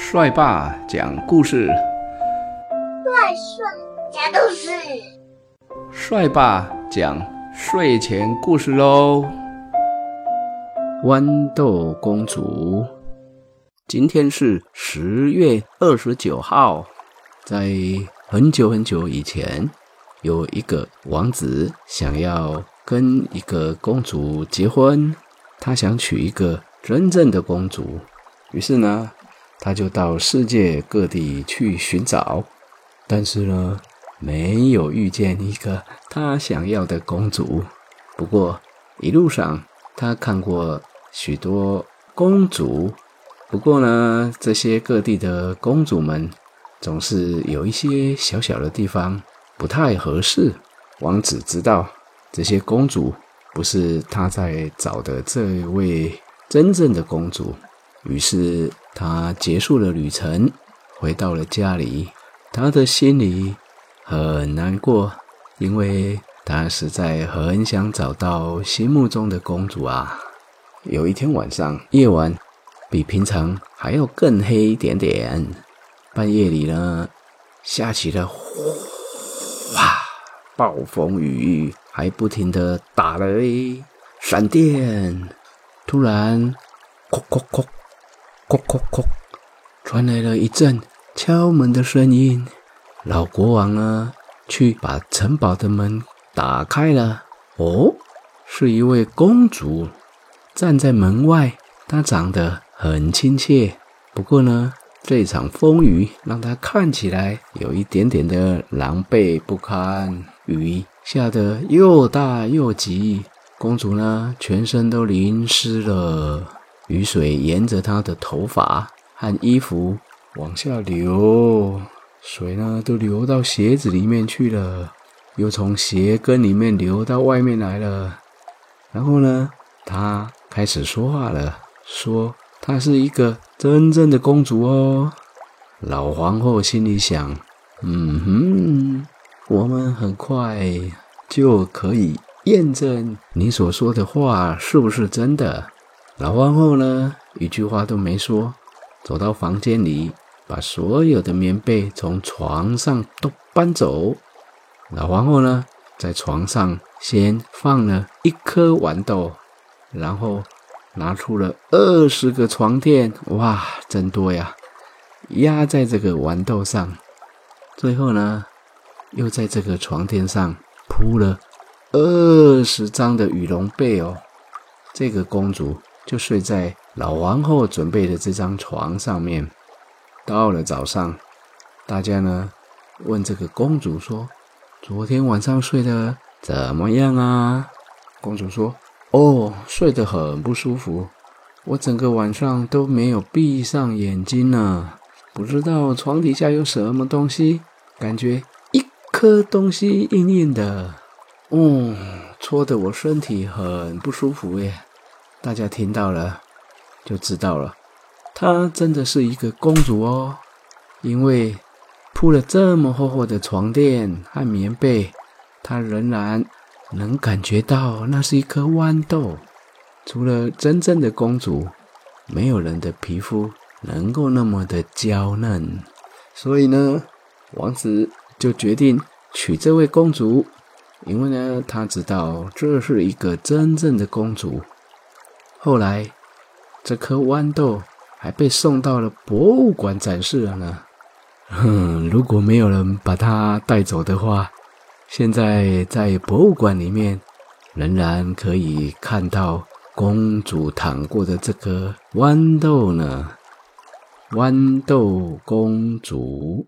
帅爸讲故事，帅帅讲故事，帅爸讲睡前故事喽。豌豆公主，今天是十月二十九号，在很久很久以前，有一个王子想要跟一个公主结婚，他想娶一个真正的公主，于是呢。他就到世界各地去寻找，但是呢，没有遇见一个他想要的公主。不过一路上，他看过许多公主。不过呢，这些各地的公主们总是有一些小小的地方不太合适。王子知道这些公主不是他在找的这位真正的公主。于是他结束了旅程，回到了家里。他的心里很难过，因为他实在很想找到心目中的公主啊。有一天晚上，夜晚比平常还要更黑一点点。半夜里呢，下起了哗暴风雨，还不停的打雷、闪电。突然，哐哐哐。叩叩叩，传来了一阵敲门的声音。老国王呢，去把城堡的门打开了。哦，是一位公主站在门外。她长得很亲切，不过呢，这场风雨让她看起来有一点点的狼狈不堪。雨下得又大又急，公主呢，全身都淋湿了。雨水沿着她的头发和衣服往下流，水呢都流到鞋子里面去了，又从鞋跟里面流到外面来了。然后呢，她开始说话了，说她是一个真正的公主哦。老皇后心里想：嗯哼，我们很快就可以验证你所说的话是不是真的。老皇后呢，一句话都没说，走到房间里，把所有的棉被从床上都搬走。老皇后呢，在床上先放了一颗豌豆，然后拿出了二十个床垫，哇，真多呀！压在这个豌豆上，最后呢，又在这个床垫上铺了二十张的羽绒被哦。这个公主。就睡在老皇后准备的这张床上面。到了早上，大家呢问这个公主说：“昨天晚上睡得怎么样啊？”公主说：“哦，睡得很不舒服，我整个晚上都没有闭上眼睛呢。不知道床底下有什么东西，感觉一颗东西硬硬的，嗯，戳得我身体很不舒服耶。”大家听到了，就知道了，她真的是一个公主哦，因为铺了这么厚厚的床垫和棉被，她仍然能感觉到那是一颗豌豆。除了真正的公主，没有人的皮肤能够那么的娇嫩，所以呢，王子就决定娶这位公主，因为呢，他知道这是一个真正的公主。后来，这颗豌豆还被送到了博物馆展示了呢。哼，如果没有人把它带走的话，现在在博物馆里面仍然可以看到公主躺过的这颗豌豆呢。豌豆公主。